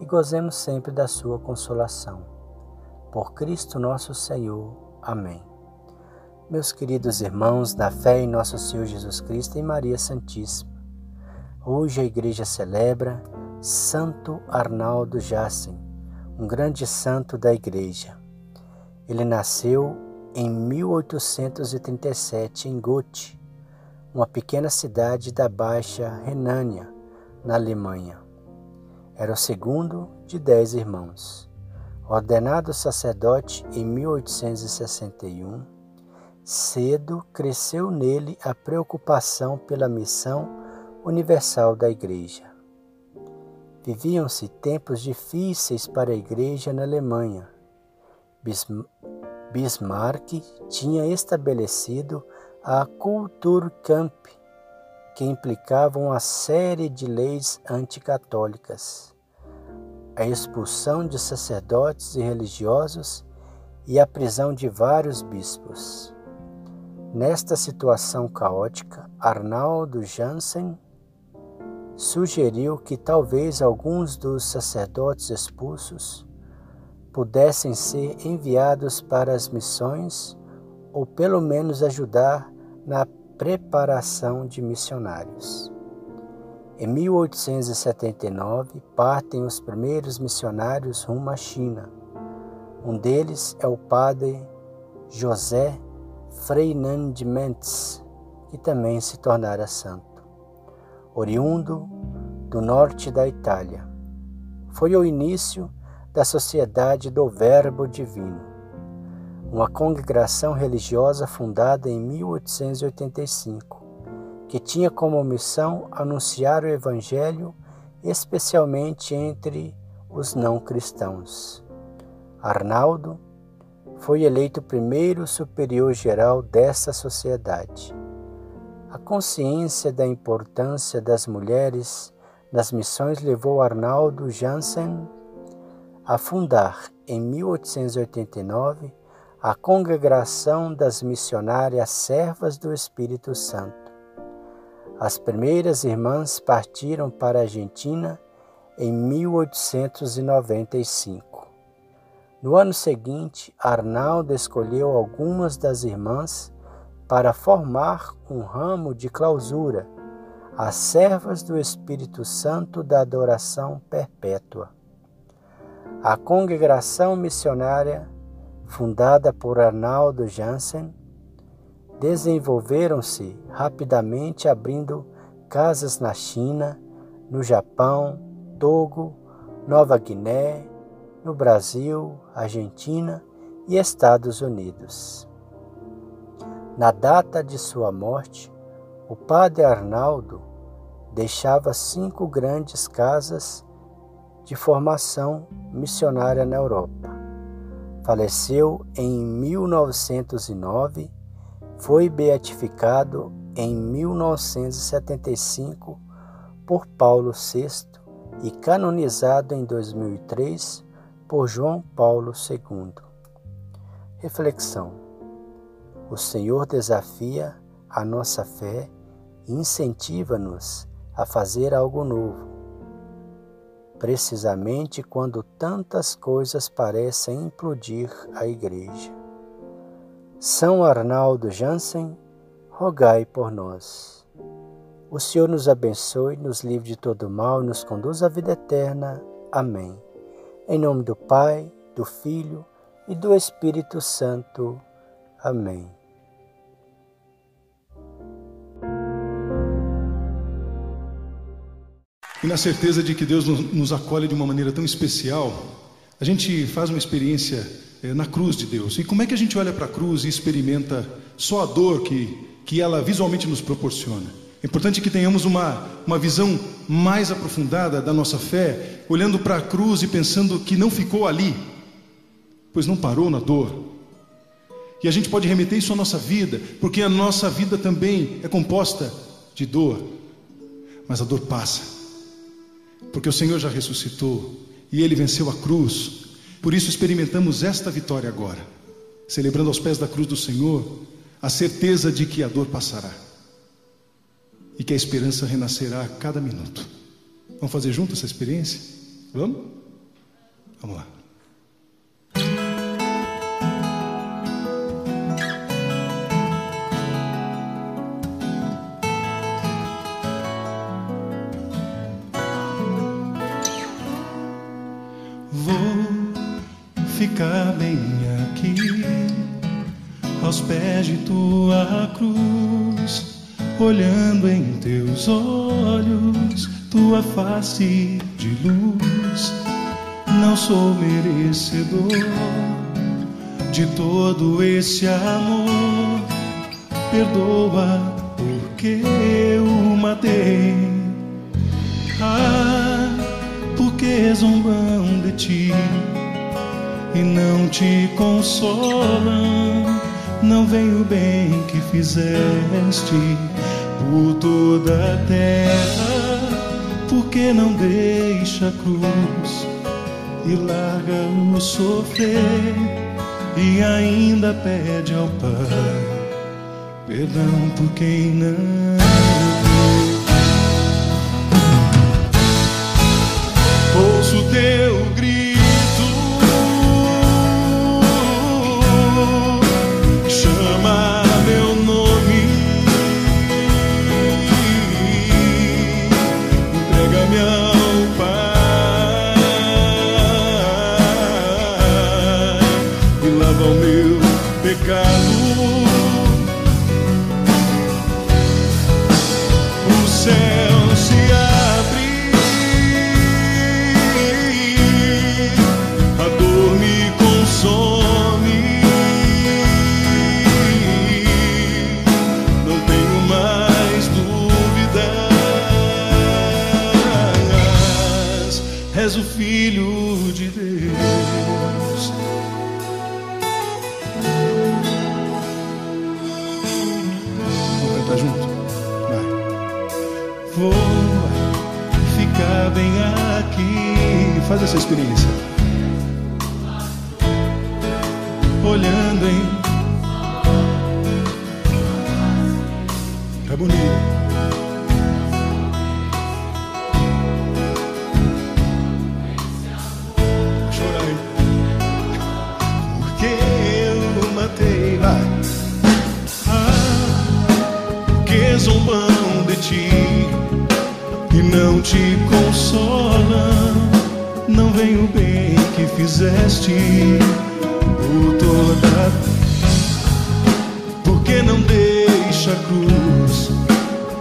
e gozemos sempre da sua consolação. Por Cristo nosso Senhor. Amém. Meus queridos irmãos, na fé em nosso Senhor Jesus Cristo e Maria Santíssima, hoje a igreja celebra Santo Arnaldo Jassen, um grande santo da igreja. Ele nasceu em 1837 em Gotha, uma pequena cidade da Baixa Renânia, na Alemanha. Era o segundo de dez irmãos. Ordenado sacerdote em 1861, cedo cresceu nele a preocupação pela missão universal da Igreja. Viviam-se tempos difíceis para a Igreja na Alemanha. Bismarck tinha estabelecido a Kulturkampf, que implicava uma série de leis anticatólicas, a expulsão de sacerdotes e religiosos e a prisão de vários bispos. Nesta situação caótica, Arnaldo Jansen sugeriu que talvez alguns dos sacerdotes expulsos pudessem ser enviados para as missões ou pelo menos ajudar na preparação de missionários. Em 1879, partem os primeiros missionários rumo à China. Um deles é o padre José Freinan de Mentz, que também se tornara santo. Oriundo do norte da Itália. Foi o início da Sociedade do Verbo Divino, uma congregação religiosa fundada em 1885, que tinha como missão anunciar o Evangelho, especialmente entre os não cristãos. Arnaldo foi eleito primeiro superior geral dessa sociedade. A consciência da importância das mulheres nas missões levou Arnaldo Jansen a fundar, em 1889, a Congregação das Missionárias Servas do Espírito Santo. As primeiras irmãs partiram para a Argentina em 1895. No ano seguinte, Arnaldo escolheu algumas das irmãs para formar um ramo de clausura, as servas do Espírito Santo da Adoração Perpétua. A congregação missionária, fundada por Arnaldo Jansen, desenvolveram-se rapidamente abrindo casas na China, no Japão, Togo, Nova Guiné, no Brasil, Argentina e Estados Unidos. Na data de sua morte, o padre Arnaldo deixava cinco grandes casas de formação missionária na Europa. Faleceu em 1909, foi beatificado em 1975 por Paulo VI e canonizado em 2003 por João Paulo II. Reflexão: O Senhor desafia a nossa fé e incentiva-nos a fazer algo novo precisamente quando tantas coisas parecem implodir a Igreja. São Arnaldo Jansen, rogai por nós. O Senhor nos abençoe, nos livre de todo mal e nos conduz à vida eterna. Amém. Em nome do Pai, do Filho e do Espírito Santo. Amém. E na certeza de que Deus nos acolhe de uma maneira tão especial, a gente faz uma experiência é, na cruz de Deus. E como é que a gente olha para a cruz e experimenta só a dor que, que ela visualmente nos proporciona? É importante que tenhamos uma, uma visão mais aprofundada da nossa fé, olhando para a cruz e pensando que não ficou ali, pois não parou na dor. E a gente pode remeter isso à nossa vida, porque a nossa vida também é composta de dor, mas a dor passa, porque o Senhor já ressuscitou e ele venceu a cruz, por isso experimentamos esta vitória agora, celebrando aos pés da cruz do Senhor a certeza de que a dor passará e que a esperança renascerá a cada minuto. Vamos fazer junto essa experiência? Vamos? Vamos lá. Vou ficar bem aqui, aos pés de tua cruz olhando em teus olhos, tua face de luz. Não sou merecedor de todo esse amor. Perdoa porque eu matei. Ah, porque zombam de ti e não te consolam. Não vem o bem que fizeste por toda a terra, porque não deixa a cruz e larga o sofrer? E ainda pede ao Pai perdão por quem não. Ouço teu grito Vou ficar bem aqui. Faz essa experiência. olhando em Tá bonito. Te consolam. Não vem o bem que fizeste por toda. Porque não deixa a cruz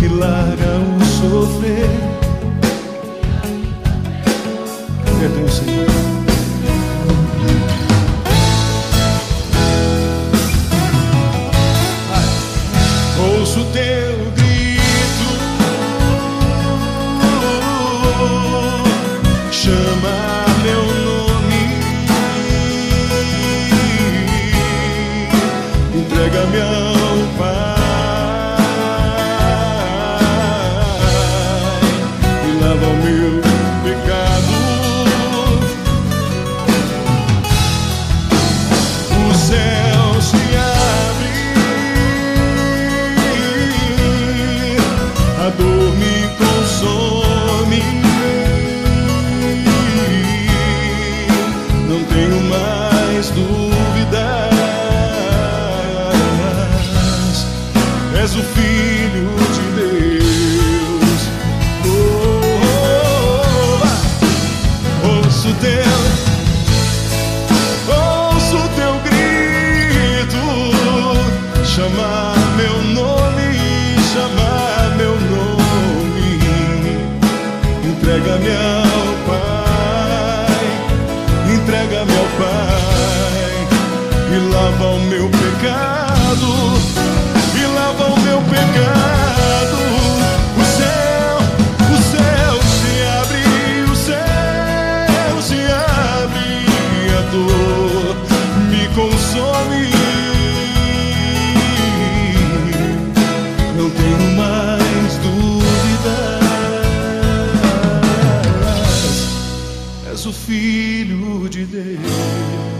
e larga o sofrer. És o Filho de Deus.